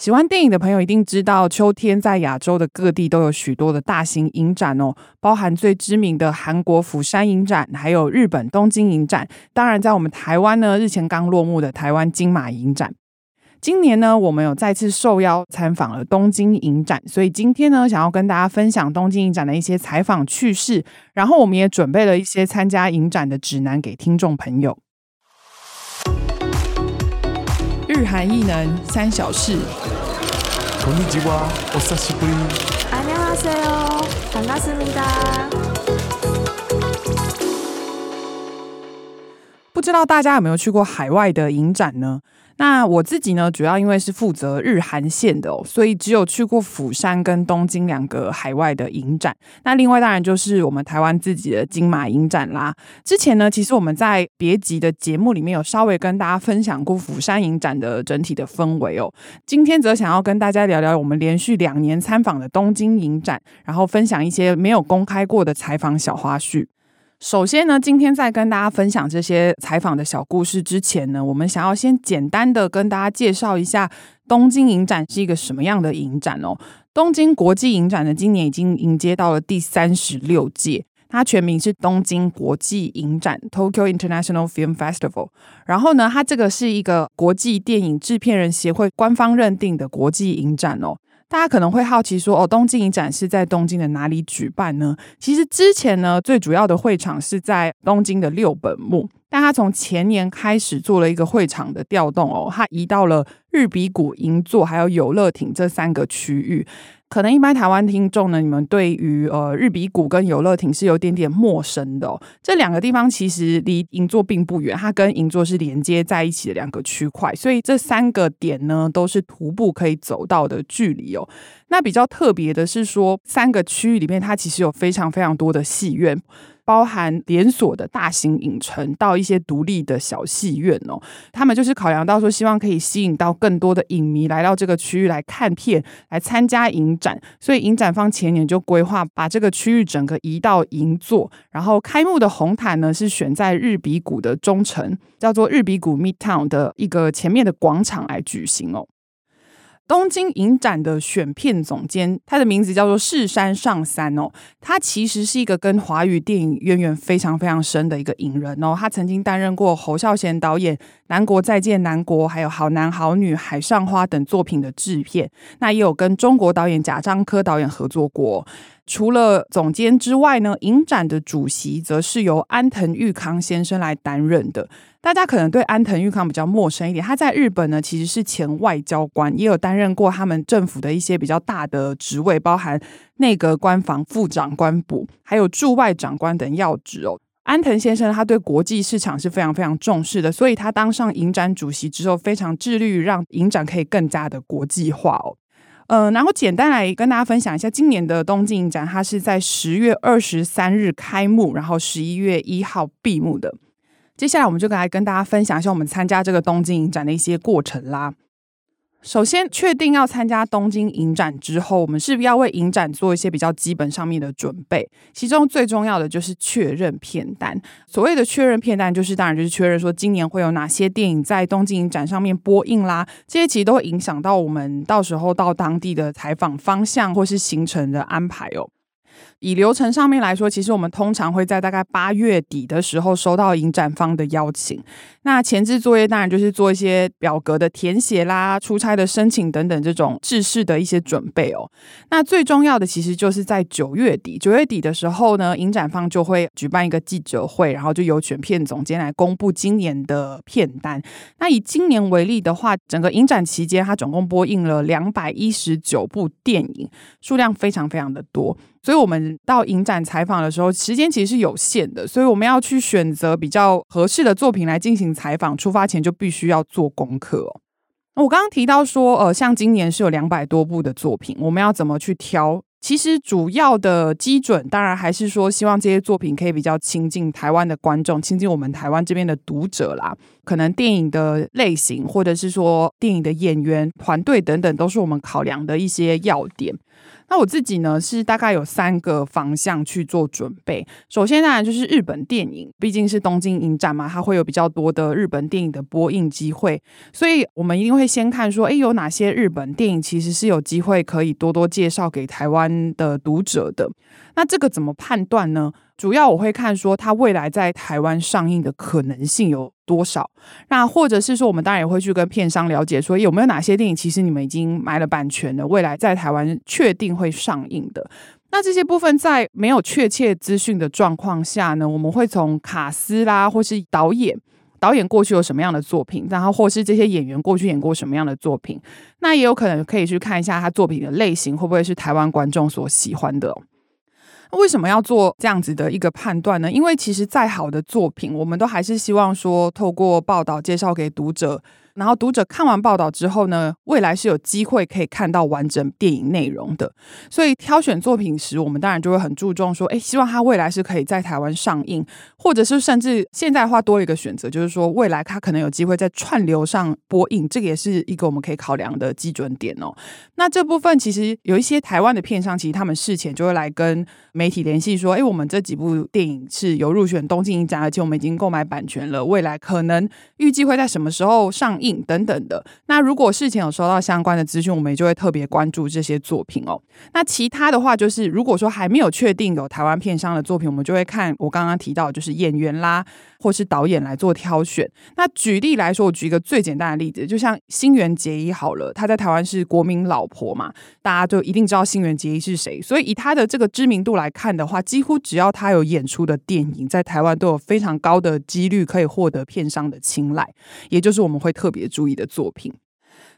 喜欢电影的朋友一定知道，秋天在亚洲的各地都有许多的大型影展哦，包含最知名的韩国釜山影展，还有日本东京影展。当然，在我们台湾呢，日前刚落幕的台湾金马影展。今年呢，我们有再次受邀参访了东京影展，所以今天呢，想要跟大家分享东京影展的一些采访趣事，然后我们也准备了一些参加影展的指南给听众朋友。日韩艺能三小事。こんにちは、お久しぶり。안녕하세요，반갑습니다。不知道大家有没有去过海外的影展呢？ 那我自己呢，主要因为是负责日韩线的哦，所以只有去过釜山跟东京两个海外的影展。那另外当然就是我们台湾自己的金马影展啦。之前呢，其实我们在别集的节目里面有稍微跟大家分享过釜山影展的整体的氛围哦。今天则想要跟大家聊聊我们连续两年参访的东京影展，然后分享一些没有公开过的采访小花絮。首先呢，今天在跟大家分享这些采访的小故事之前呢，我们想要先简单的跟大家介绍一下东京影展是一个什么样的影展哦。东京国际影展呢，今年已经迎接到了第三十六届，它全名是东京国际影展 （Tokyo International Film Festival）。然后呢，它这个是一个国际电影制片人协会官方认定的国际影展哦。大家可能会好奇说，哦，东京影展是在东京的哪里举办呢？其实之前呢，最主要的会场是在东京的六本木，但他从前年开始做了一个会场的调动哦，他移到了日比谷、银座还有游乐町这三个区域。可能一般台湾听众呢，你们对于呃日比谷跟游乐艇是有点点陌生的哦。这两个地方其实离银座并不远，它跟银座是连接在一起的两个区块，所以这三个点呢都是徒步可以走到的距离哦。那比较特别的是说，三个区域里面它其实有非常非常多的戏院。包含连锁的大型影城到一些独立的小戏院哦，他们就是考量到说，希望可以吸引到更多的影迷来到这个区域来看片，来参加影展。所以影展方前年就规划把这个区域整个移到银座，然后开幕的红毯呢是选在日比谷的中城，叫做日比谷 Midtown 的一个前面的广场来举行哦。东京影展的选片总监，他的名字叫做柿山上三哦。他其实是一个跟华语电影渊源非常非常深的一个影人哦。他曾经担任过侯孝贤导演《南国再见南国》，还有《好男好女》《海上花》等作品的制片。那也有跟中国导演贾樟柯导演合作过。除了总监之外呢，影展的主席则是由安藤裕康先生来担任的。大家可能对安藤裕康比较陌生一点，他在日本呢其实是前外交官，也有担任过他们政府的一些比较大的职位，包含内阁官房副长官补，还有驻外长官等要职哦。安藤先生他对国际市场是非常非常重视的，所以他当上影展主席之后，非常致力于让影展可以更加的国际化哦。嗯、然后简单来跟大家分享一下今年的东京影展，它是在十月二十三日开幕，然后十一月一号闭幕的。接下来我们就来跟大家分享一下我们参加这个东京影展的一些过程啦。首先，确定要参加东京影展之后，我们势必要为影展做一些比较基本上面的准备。其中最重要的就是确认片单。所谓的确认片单，就是当然就是确认说今年会有哪些电影在东京影展上面播映啦。这些其实都会影响到我们到时候到当地的采访方向或是行程的安排哦。以流程上面来说，其实我们通常会在大概八月底的时候收到影展方的邀请。那前置作业当然就是做一些表格的填写啦、出差的申请等等这种制式的一些准备哦。那最重要的其实就是在九月底，九月底的时候呢，影展方就会举办一个记者会，然后就由选片总监来公布今年的片单。那以今年为例的话，整个影展期间，它总共播映了两百一十九部电影，数量非常非常的多。所以，我们到影展采访的时候，时间其实是有限的，所以我们要去选择比较合适的作品来进行采访。出发前就必须要做功课。我刚刚提到说，呃，像今年是有两百多部的作品，我们要怎么去挑其实主要的基准，当然还是说希望这些作品可以比较亲近台湾的观众，亲近我们台湾这边的读者啦。可能电影的类型，或者是说电影的演员团队等等，都是我们考量的一些要点。那我自己呢，是大概有三个方向去做准备。首先当然就是日本电影，毕竟是东京影展嘛，它会有比较多的日本电影的播映机会，所以我们一定会先看说，诶，有哪些日本电影其实是有机会可以多多介绍给台湾的读者的。那这个怎么判断呢？主要我会看说它未来在台湾上映的可能性有多少。那或者是说，我们当然也会去跟片商了解，说有没有哪些电影其实你们已经买了版权的，未来在台湾确定会上映的。那这些部分在没有确切资讯的状况下呢，我们会从卡司啦，或是导演，导演过去有什么样的作品，然后或是这些演员过去演过什么样的作品。那也有可能可以去看一下他作品的类型，会不会是台湾观众所喜欢的。为什么要做这样子的一个判断呢？因为其实再好的作品，我们都还是希望说，透过报道介绍给读者。然后读者看完报道之后呢，未来是有机会可以看到完整电影内容的。所以挑选作品时，我们当然就会很注重说，哎，希望它未来是可以在台湾上映，或者是甚至现在话多一个选择，就是说未来它可能有机会在串流上播映，这个也是一个我们可以考量的基准点哦。那这部分其实有一些台湾的片商，其实他们事前就会来跟媒体联系说，哎，我们这几部电影是有入选东京影展，而且我们已经购买版权了，未来可能预计会在什么时候上影。等等的，那如果事前有收到相关的资讯，我们也就会特别关注这些作品哦。那其他的话，就是如果说还没有确定有台湾片商的作品，我们就会看我刚刚提到，就是演员啦，或是导演来做挑选。那举例来说，我举一个最简单的例子，就像新垣结衣好了，她在台湾是国民老婆嘛，大家就一定知道新垣结衣是谁。所以以她的这个知名度来看的话，几乎只要她有演出的电影，在台湾都有非常高的几率可以获得片商的青睐，也就是我们会特别注意的作品。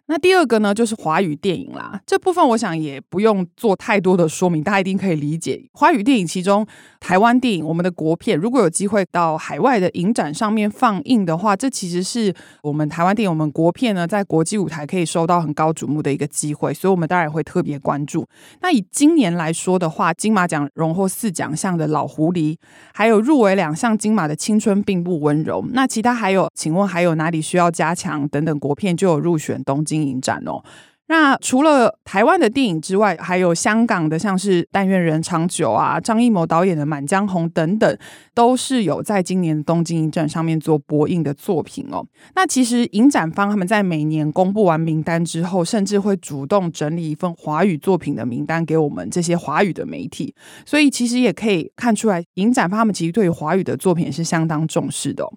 那第二个呢，就是华语电影啦。这部分我想也不用做太多的说明，大家一定可以理解。华语电影其中，台湾电影，我们的国片，如果有机会到海外的影展上面放映的话，这其实是我们台湾电影，我们国片呢，在国际舞台可以收到很高瞩目的一个机会，所以我们当然会特别关注。那以今年来说的话，金马奖荣获四奖项的《老狐狸》，还有入围两项金马的《青春并不温柔》，那其他还有，请问还有哪里需要加强？等等，国片就有入选东京经营展哦。那除了台湾的电影之外，还有香港的，像是《但愿人长久》啊，张艺谋导演的《满江红》等等，都是有在今年东京影展上面做播映的作品哦。那其实影展方他们在每年公布完名单之后，甚至会主动整理一份华语作品的名单给我们这些华语的媒体，所以其实也可以看出来，影展方他们其实对于华语的作品也是相当重视的。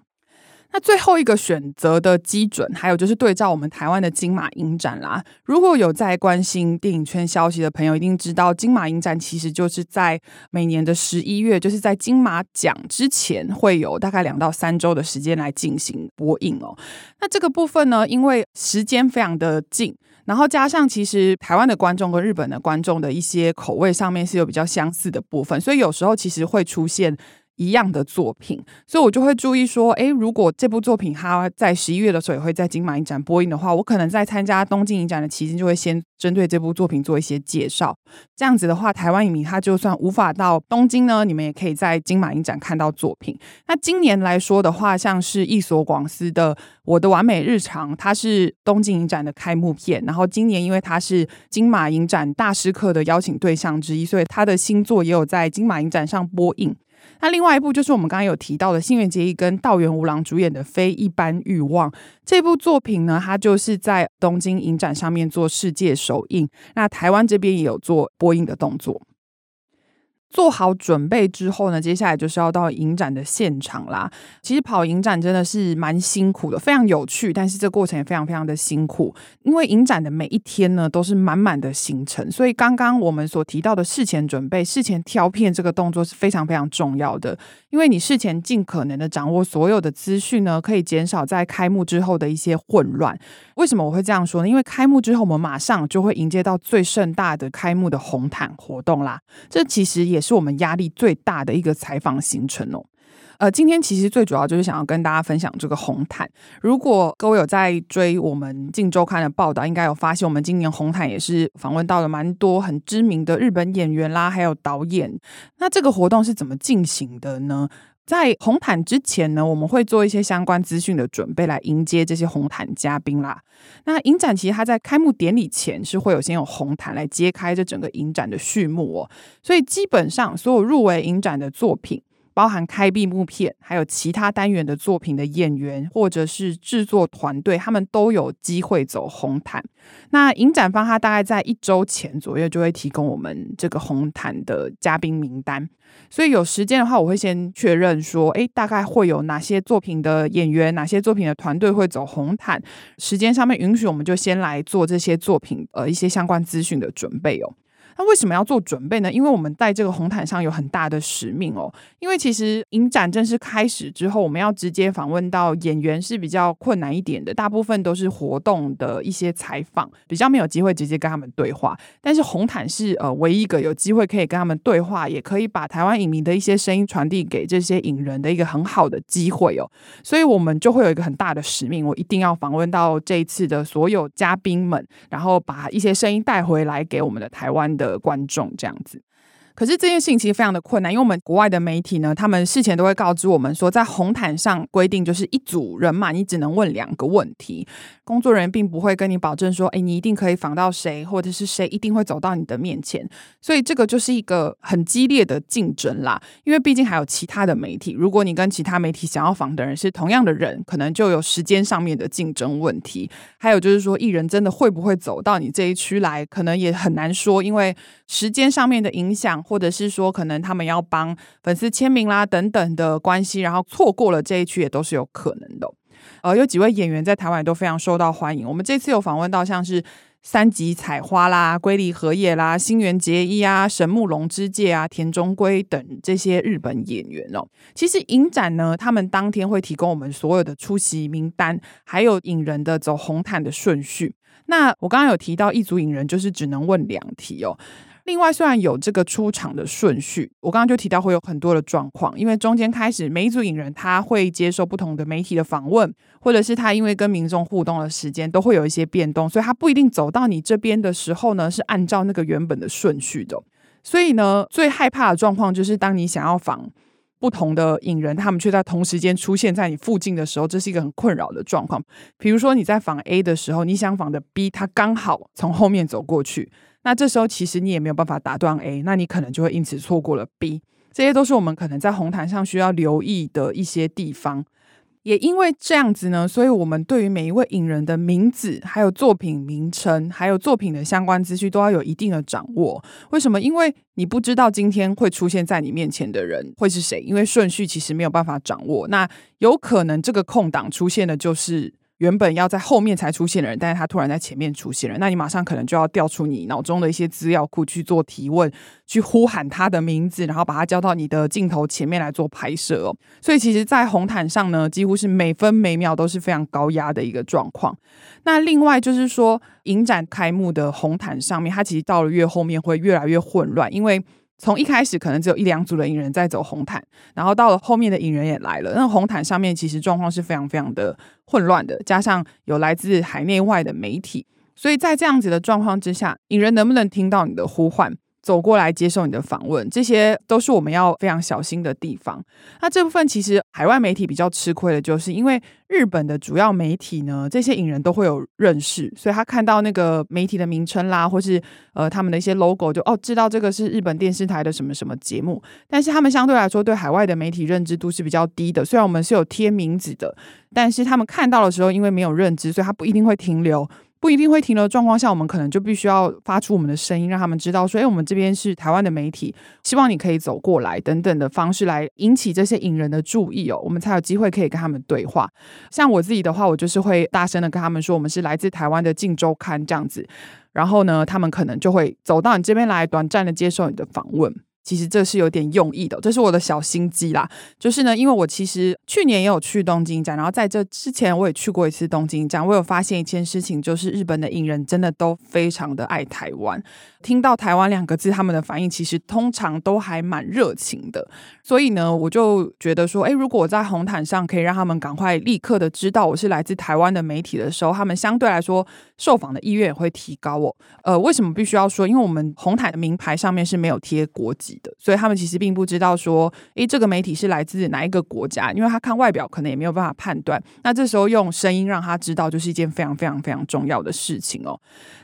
那最后一个选择的基准，还有就是对照我们台湾的金马影展啦。如果有在关心电影圈消息的朋友，一定知道金马影展其实就是在每年的十一月，就是在金马奖之前，会有大概两到三周的时间来进行播映哦。那这个部分呢，因为时间非常的近，然后加上其实台湾的观众跟日本的观众的一些口味上面是有比较相似的部分，所以有时候其实会出现。一样的作品，所以我就会注意说，诶，如果这部作品它在十一月的时候也会在金马影展播映的话，我可能在参加东京影展的期间就会先针对这部作品做一些介绍。这样子的话，台湾影迷他就算无法到东京呢，你们也可以在金马影展看到作品。那今年来说的话，像是一所广司的《我的完美日常》，它是东京影展的开幕片，然后今年因为它是金马影展大师课的邀请对象之一，所以他的新作也有在金马影展上播映。那另外一部就是我们刚刚有提到的新垣结衣跟道元无郎主演的《非一般欲望》这部作品呢，它就是在东京影展上面做世界首映，那台湾这边也有做播映的动作。做好准备之后呢，接下来就是要到影展的现场啦。其实跑影展真的是蛮辛苦的，非常有趣，但是这过程也非常非常的辛苦。因为影展的每一天呢，都是满满的行程，所以刚刚我们所提到的事前准备、事前挑片这个动作是非常非常重要的。因为你事前尽可能的掌握所有的资讯呢，可以减少在开幕之后的一些混乱。为什么我会这样说呢？因为开幕之后，我们马上就会迎接到最盛大的开幕的红毯活动啦。这其实也也是我们压力最大的一个采访行程哦。呃，今天其实最主要就是想要跟大家分享这个红毯。如果各位有在追我们《镜周刊》的报道，应该有发现我们今年红毯也是访问到了蛮多很知名的日本演员啦，还有导演。那这个活动是怎么进行的呢？在红毯之前呢，我们会做一些相关资讯的准备，来迎接这些红毯嘉宾啦。那影展其实它在开幕典礼前是会有先用红毯来揭开这整个影展的序幕哦，所以基本上所有入围影展的作品，包含开闭幕片，还有其他单元的作品的演员或者是制作团队，他们都有机会走红毯。那影展方他大概在一周前左右就会提供我们这个红毯的嘉宾名单，所以有时间的话，我会先确认说，诶，大概会有哪些作品的演员，哪些作品的团队会走红毯。时间上面允许，我们就先来做这些作品呃一些相关资讯的准备哦。那为什么要做准备呢？因为我们在这个红毯上有很大的使命哦。因为其实影展正式开始之后，我们要直接访问到演员是比较困难一点的，大部分都是活动的一些采访，比较没有机会直接跟他们对话。但是红毯是呃唯一一个有机会可以跟他们对话，也可以把台湾影迷的一些声音传递给这些影人的一个很好的机会哦。所以我们就会有一个很大的使命，我一定要访问到这一次的所有嘉宾们，然后把一些声音带回来给我们的台湾的。的观众这样子。可是这件事情其实非常的困难，因为我们国外的媒体呢，他们事前都会告知我们说，在红毯上规定就是一组人嘛，你只能问两个问题，工作人员并不会跟你保证说，哎，你一定可以访到谁，或者是谁一定会走到你的面前，所以这个就是一个很激烈的竞争啦。因为毕竟还有其他的媒体，如果你跟其他媒体想要访的人是同样的人，可能就有时间上面的竞争问题。还有就是说，艺人真的会不会走到你这一区来，可能也很难说，因为时间上面的影响。或者是说，可能他们要帮粉丝签名啦，等等的关系，然后错过了这一区也都是有可能的。呃，有几位演员在台湾都非常受到欢迎。我们这次有访问到像是三吉彩花啦、龟梨和也啦、新垣结衣啊、神木隆之介啊、田中圭等这些日本演员哦。其实影展呢，他们当天会提供我们所有的出席名单，还有影人的走红毯的顺序。那我刚刚有提到一组影人就是只能问两题哦。另外，虽然有这个出场的顺序，我刚刚就提到会有很多的状况，因为中间开始每一组影人他会接受不同的媒体的访问，或者是他因为跟民众互动的时间都会有一些变动，所以他不一定走到你这边的时候呢是按照那个原本的顺序的。所以呢，最害怕的状况就是当你想要访不同的影人，他们却在同时间出现在你附近的时候，这是一个很困扰的状况。比如说你在访 A 的时候，你想访的 B，他刚好从后面走过去。那这时候其实你也没有办法打断 A，那你可能就会因此错过了 B，这些都是我们可能在红毯上需要留意的一些地方。也因为这样子呢，所以我们对于每一位影人的名字、还有作品名称、还有作品的相关资讯都要有一定的掌握。为什么？因为你不知道今天会出现在你面前的人会是谁，因为顺序其实没有办法掌握。那有可能这个空档出现的就是。原本要在后面才出现的人，但是他突然在前面出现了，那你马上可能就要调出你脑中的一些资料库去做提问，去呼喊他的名字，然后把他叫到你的镜头前面来做拍摄哦。所以其实，在红毯上呢，几乎是每分每秒都是非常高压的一个状况。那另外就是说，影展开幕的红毯上面，它其实到了越后面会越来越混乱，因为。从一开始可能只有一两组的影人在走红毯，然后到了后面的影人也来了，那红毯上面其实状况是非常非常的混乱的，加上有来自海内外的媒体，所以在这样子的状况之下，影人能不能听到你的呼唤？走过来接受你的访问，这些都是我们要非常小心的地方。那这部分其实海外媒体比较吃亏的，就是因为日本的主要媒体呢，这些影人都会有认识，所以他看到那个媒体的名称啦，或是呃他们的一些 logo，就哦知道这个是日本电视台的什么什么节目。但是他们相对来说对海外的媒体认知度是比较低的，虽然我们是有贴名字的，但是他们看到的时候，因为没有认知，所以他不一定会停留。不一定会停留的状况下，我们可能就必须要发出我们的声音，让他们知道说：“诶，我们这边是台湾的媒体，希望你可以走过来，等等的方式来引起这些影人的注意哦，我们才有机会可以跟他们对话。像我自己的话，我就是会大声的跟他们说，我们是来自台湾的《镜周刊》这样子，然后呢，他们可能就会走到你这边来，短暂的接受你的访问。”其实这是有点用意的，这是我的小心机啦。就是呢，因为我其实去年也有去东京站，然后在这之前我也去过一次东京站，我有发现一件事情，就是日本的影人真的都非常的爱台湾。听到台湾两个字，他们的反应其实通常都还蛮热情的。所以呢，我就觉得说，诶，如果我在红毯上可以让他们赶快立刻的知道我是来自台湾的媒体的时候，他们相对来说受访的意愿也会提高哦。呃，为什么必须要说？因为我们红毯的名牌上面是没有贴国籍所以他们其实并不知道说，诶，这个媒体是来自哪一个国家，因为他看外表可能也没有办法判断。那这时候用声音让他知道，就是一件非常非常非常重要的事情哦。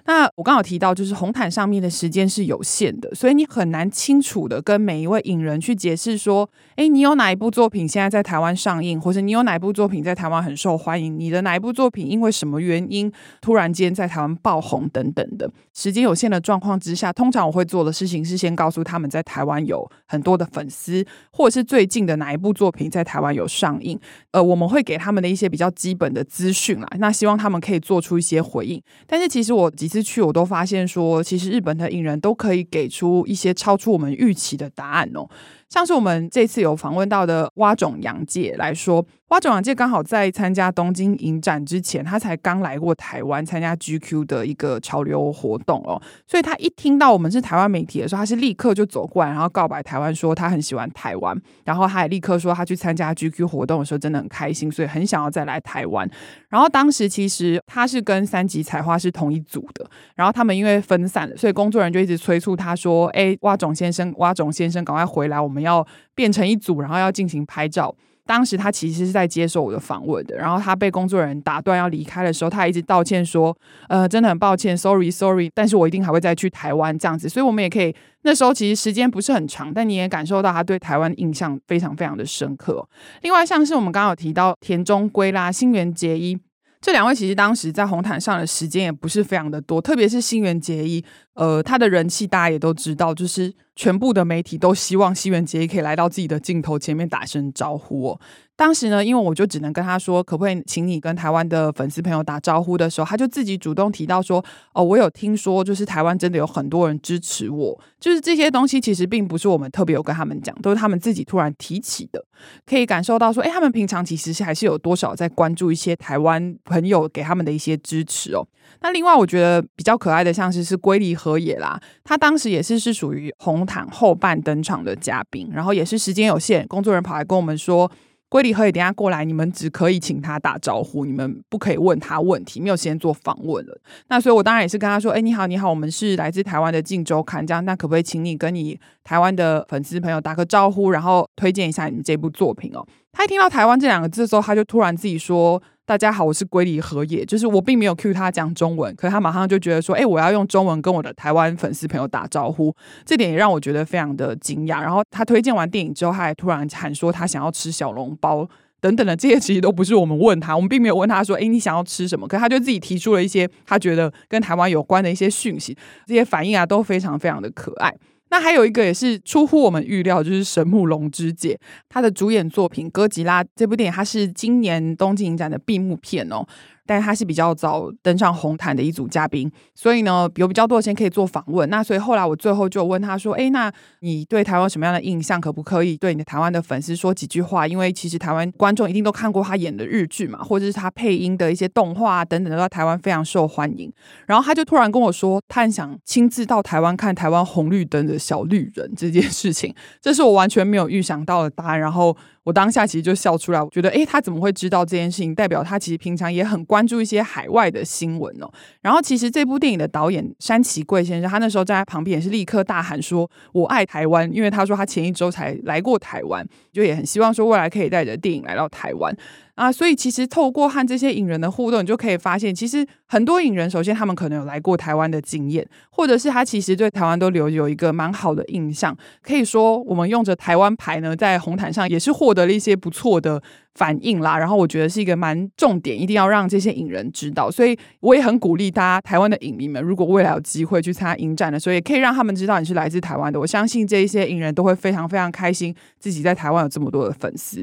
那我刚好提到，就是红毯上面的时间是有限的，所以你很难清楚的跟每一位影人去解释说，诶，你有哪一部作品现在在台湾上映，或者你有哪一部作品在台湾很受欢迎，你的哪一部作品因为什么原因突然间在台湾爆红等等的。时间有限的状况之下，通常我会做的事情是先告诉他们在台台湾有很多的粉丝，或者是最近的哪一部作品在台湾有上映，呃，我们会给他们的一些比较基本的资讯啦，那希望他们可以做出一些回应。但是其实我几次去，我都发现说，其实日本的影人都可以给出一些超出我们预期的答案哦。像是我们这次有访问到的蛙种洋介来说，蛙种洋介刚好在参加东京影展之前，他才刚来过台湾参加 GQ 的一个潮流活动哦，所以他一听到我们是台湾媒体的时候，他是立刻就走过来，然后告白台湾，说他很喜欢台湾，然后他也立刻说他去参加 GQ 活动的时候真的很开心，所以很想要再来台湾。然后当时其实他是跟三级彩花是同一组的，然后他们因为分散，所以工作人员就一直催促他说：“哎，蛙种先生，蛙种先生，赶快回来，我们。”要变成一组，然后要进行拍照。当时他其实是在接受我的访问的，然后他被工作人员打断要离开的时候，他一直道歉说：“呃，真的很抱歉，sorry，sorry，但是我一定还会再去台湾这样子。”所以，我们也可以那时候其实时间不是很长，但你也感受到他对台湾印象非常非常的深刻。另外，像是我们刚刚有提到田中圭啦、新垣结衣这两位，其实当时在红毯上的时间也不是非常的多，特别是新垣结衣，呃，他的人气大家也都知道，就是。全部的媒体都希望新垣结衣可以来到自己的镜头前面打声招呼哦。当时呢，因为我就只能跟他说，可不可以请你跟台湾的粉丝朋友打招呼的时候，他就自己主动提到说：“哦，我有听说，就是台湾真的有很多人支持我。”就是这些东西其实并不是我们特别有跟他们讲，都是他们自己突然提起的。可以感受到说，哎，他们平常其实是还是有多少在关注一些台湾朋友给他们的一些支持哦。那另外，我觉得比较可爱的，像是是龟梨和也啦，他当时也是是属于红毯后半登场的嘉宾，然后也是时间有限，工作人员跑来跟我们说，龟梨和也等下过来，你们只可以请他打招呼，你们不可以问他问题，没有时间做访问了。那所以我当然也是跟他说，哎，你好，你好，我们是来自台湾的镜周刊，这样，那可不可以请你跟你台湾的粉丝朋友打个招呼，然后推荐一下你们这部作品哦？他一听到台湾这两个字的时候，他就突然自己说。大家好，我是龟梨和也，就是我并没有 cue 他讲中文，可是他马上就觉得说，哎、我要用中文跟我的台湾粉丝朋友打招呼，这点也让我觉得非常的惊讶。然后他推荐完电影之后，他还突然喊说他想要吃小笼包等等的，这些其实都不是我们问他，我们并没有问他说，哎、你想要吃什么？可是他就自己提出了一些他觉得跟台湾有关的一些讯息，这些反应啊都非常非常的可爱。那还有一个也是出乎我们预料，就是神木隆之介，他的主演作品《哥吉拉》这部电影，它是今年东京影展的闭幕片哦。但他是比较早登上红毯的一组嘉宾，所以呢有比较多的时间可以做访问。那所以后来我最后就问他说：“哎，那你对台湾什么样的印象？可不可以对你的台湾的粉丝说几句话？因为其实台湾观众一定都看过他演的日剧嘛，或者是他配音的一些动画等等，都在台湾非常受欢迎。然后他就突然跟我说，他很想亲自到台湾看台湾红绿灯的小绿人这件事情，这是我完全没有预想到的答案。然后。我当下其实就笑出来，我觉得，诶，他怎么会知道这件事情？代表他其实平常也很关注一些海外的新闻哦。然后，其实这部电影的导演山崎贵先生，他那时候站在旁边也是立刻大喊说：“我爱台湾！”因为他说他前一周才来过台湾，就也很希望说未来可以带着电影来到台湾。啊，所以其实透过和这些影人的互动，你就可以发现，其实很多影人，首先他们可能有来过台湾的经验，或者是他其实对台湾都留有一个蛮好的印象。可以说，我们用着台湾牌呢，在红毯上也是获得了一些不错的反应啦。然后我觉得是一个蛮重点，一定要让这些影人知道。所以我也很鼓励大家，台湾的影迷们，如果未来有机会去参加影展的时候，也可以让他们知道你是来自台湾的。我相信这一些影人都会非常非常开心，自己在台湾有这么多的粉丝。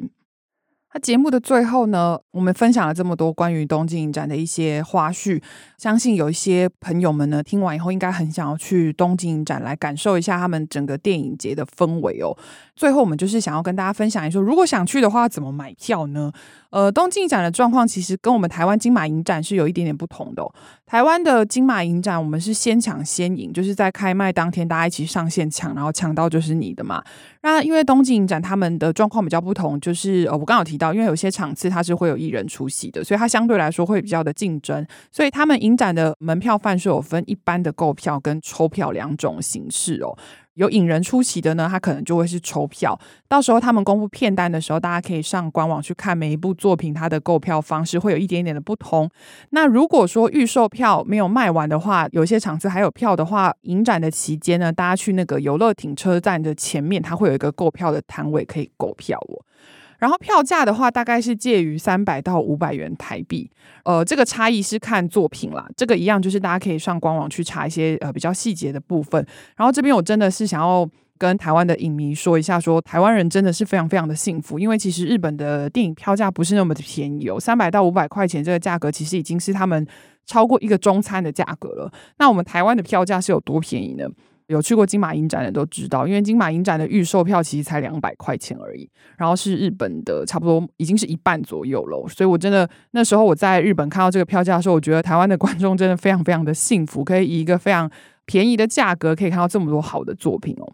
那节目的最后呢，我们分享了这么多关于东京影展的一些花絮，相信有一些朋友们呢，听完以后应该很想要去东京影展来感受一下他们整个电影节的氛围哦。最后，我们就是想要跟大家分享一说，如果想去的话，怎么买票呢？呃，东京展的状况其实跟我们台湾金马影展是有一点点不同的。台湾的金马影展，我们是先抢先赢，就是在开卖当天大家一起上线抢，然后抢到就是你的嘛。那因为东京影展他们的状况比较不同，就是呃，我刚刚有提到，因为有些场次它是会有艺人出席的，所以它相对来说会比较的竞争，所以他们影展的门票贩售有分一般的购票跟抽票两种形式哦。有引人出席的呢，他可能就会是抽票。到时候他们公布片单的时候，大家可以上官网去看每一部作品，它的购票方式会有一点点的不同。那如果说预售票没有卖完的话，有些场次还有票的话，影展的期间呢，大家去那个游乐停车站的前面，它会有一个购票的摊位可以购票哦。然后票价的话，大概是介于三百到五百元台币，呃，这个差异是看作品啦。这个一样就是大家可以上官网去查一些呃比较细节的部分。然后这边我真的是想要跟台湾的影迷说一下说，台湾人真的是非常非常的幸福，因为其实日本的电影票价不是那么的便宜哦，三百到五百块钱这个价格其实已经是他们超过一个中餐的价格了。那我们台湾的票价是有多便宜呢？有去过金马影展的都知道，因为金马影展的预售票其实才两百块钱而已，然后是日本的差不多已经是一半左右了，所以我真的那时候我在日本看到这个票价的时候，我觉得台湾的观众真的非常非常的幸福，可以以一个非常便宜的价格可以看到这么多好的作品哦。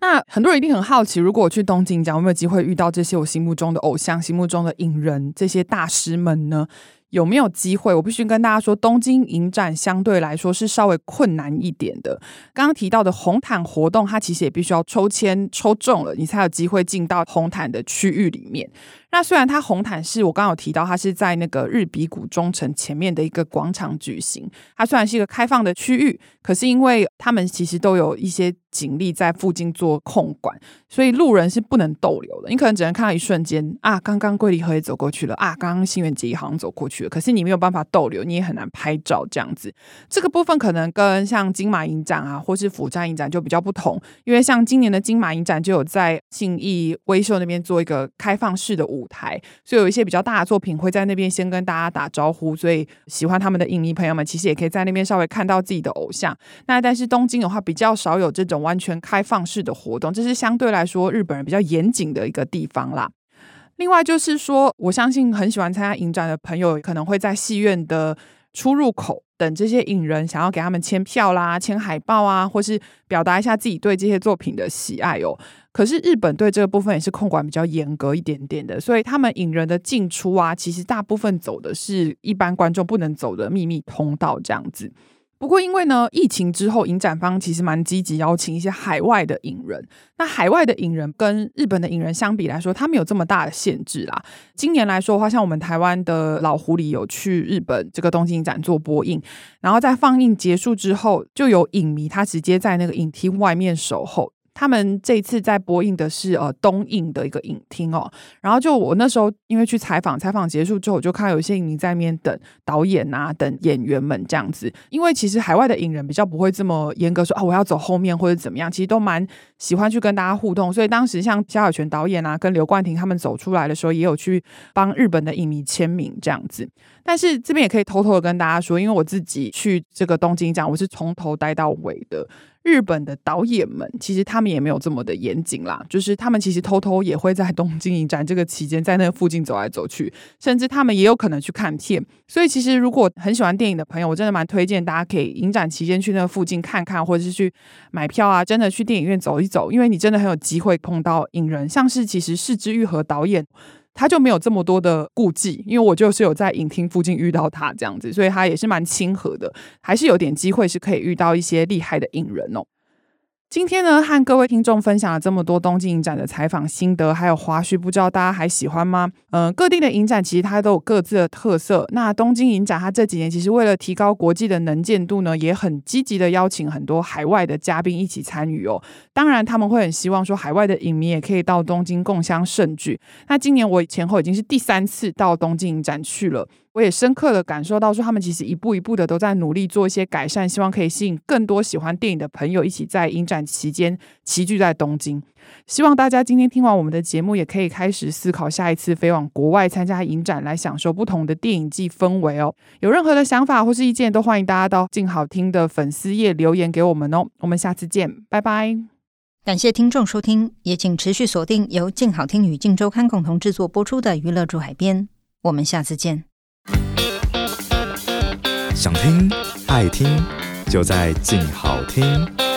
那很多人一定很好奇，如果我去东京讲，有没有机会遇到这些我心目中的偶像、心目中的影人这些大师们呢？有没有机会？我必须跟大家说，东京影展相对来说是稍微困难一点的。刚刚提到的红毯活动，它其实也必须要抽签抽中了，你才有机会进到红毯的区域里面。那虽然它红毯是我刚刚有提到，它是在那个日比谷中城前面的一个广场举行。它虽然是一个开放的区域，可是因为他们其实都有一些警力在附近做控管，所以路人是不能逗留的。你可能只能看到一瞬间啊，刚刚桂离河也走过去了啊，刚刚新垣结衣好像走过去可是你没有办法逗留，你也很难拍照这样子。这个部分可能跟像金马影展啊，或是釜山影展就比较不同，因为像今年的金马影展就有在信义威秀那边做一个开放式的舞台，所以有一些比较大的作品会在那边先跟大家打招呼，所以喜欢他们的影迷朋友们其实也可以在那边稍微看到自己的偶像。那但是东京的话比较少有这种完全开放式的活动，这是相对来说日本人比较严谨的一个地方啦。另外就是说，我相信很喜欢参加影展的朋友可能会在戏院的出入口等这些影人，想要给他们签票啦、签海报啊，或是表达一下自己对这些作品的喜爱哦。可是日本对这个部分也是控管比较严格一点点的，所以他们影人的进出啊，其实大部分走的是一般观众不能走的秘密通道这样子。不过因为呢，疫情之后，影展方其实蛮积极邀请一些海外的影人。那海外的影人跟日本的影人相比来说，他们有这么大的限制啦。今年来说的话，像我们台湾的老狐狸有去日本这个东京影展做播映，然后在放映结束之后，就有影迷他直接在那个影厅外面守候。他们这次在播映的是呃东映的一个影厅哦，然后就我那时候因为去采访，采访结束之后，我就看到有些影迷在那边等导演啊，等演员们这样子。因为其实海外的影人比较不会这么严格说啊，我要走后面或者怎么样，其实都蛮喜欢去跟大家互动。所以当时像萧亚全导演啊，跟刘冠廷他们走出来的时候，也有去帮日本的影迷签名这样子。但是这边也可以偷偷的跟大家说，因为我自己去这个东京展，我是从头待到尾的。日本的导演们其实他们也没有这么的严谨啦，就是他们其实偷偷也会在东京影展这个期间在那附近走来走去，甚至他们也有可能去看片。所以其实如果很喜欢电影的朋友，我真的蛮推荐大家可以影展期间去那附近看看，或者是去买票啊，真的去电影院走一走，因为你真的很有机会碰到影人，像是其实是枝裕和导演。他就没有这么多的顾忌，因为我就是有在影厅附近遇到他这样子，所以他也是蛮亲和的，还是有点机会是可以遇到一些厉害的影人哦。今天呢，和各位听众分享了这么多东京影展的采访心得，还有花絮，不知道大家还喜欢吗？嗯、各地的影展其实它都有各自的特色。那东京影展它这几年其实为了提高国际的能见度呢，也很积极的邀请很多海外的嘉宾一起参与哦。当然，他们会很希望说海外的影迷也可以到东京共襄盛举。那今年我前后已经是第三次到东京影展去了。我也深刻的感受到，说他们其实一步一步的都在努力做一些改善，希望可以吸引更多喜欢电影的朋友一起在影展期间齐聚在东京。希望大家今天听完我们的节目，也可以开始思考下一次飞往国外参加影展，来享受不同的电影季氛围哦。有任何的想法或是意见，都欢迎大家到静好听的粉丝页留言给我们哦。我们下次见，拜拜。感谢听众收听，也请持续锁定由静好听与静周刊共同制作播出的《娱乐住海边》，我们下次见。想听爱听，就在静好听。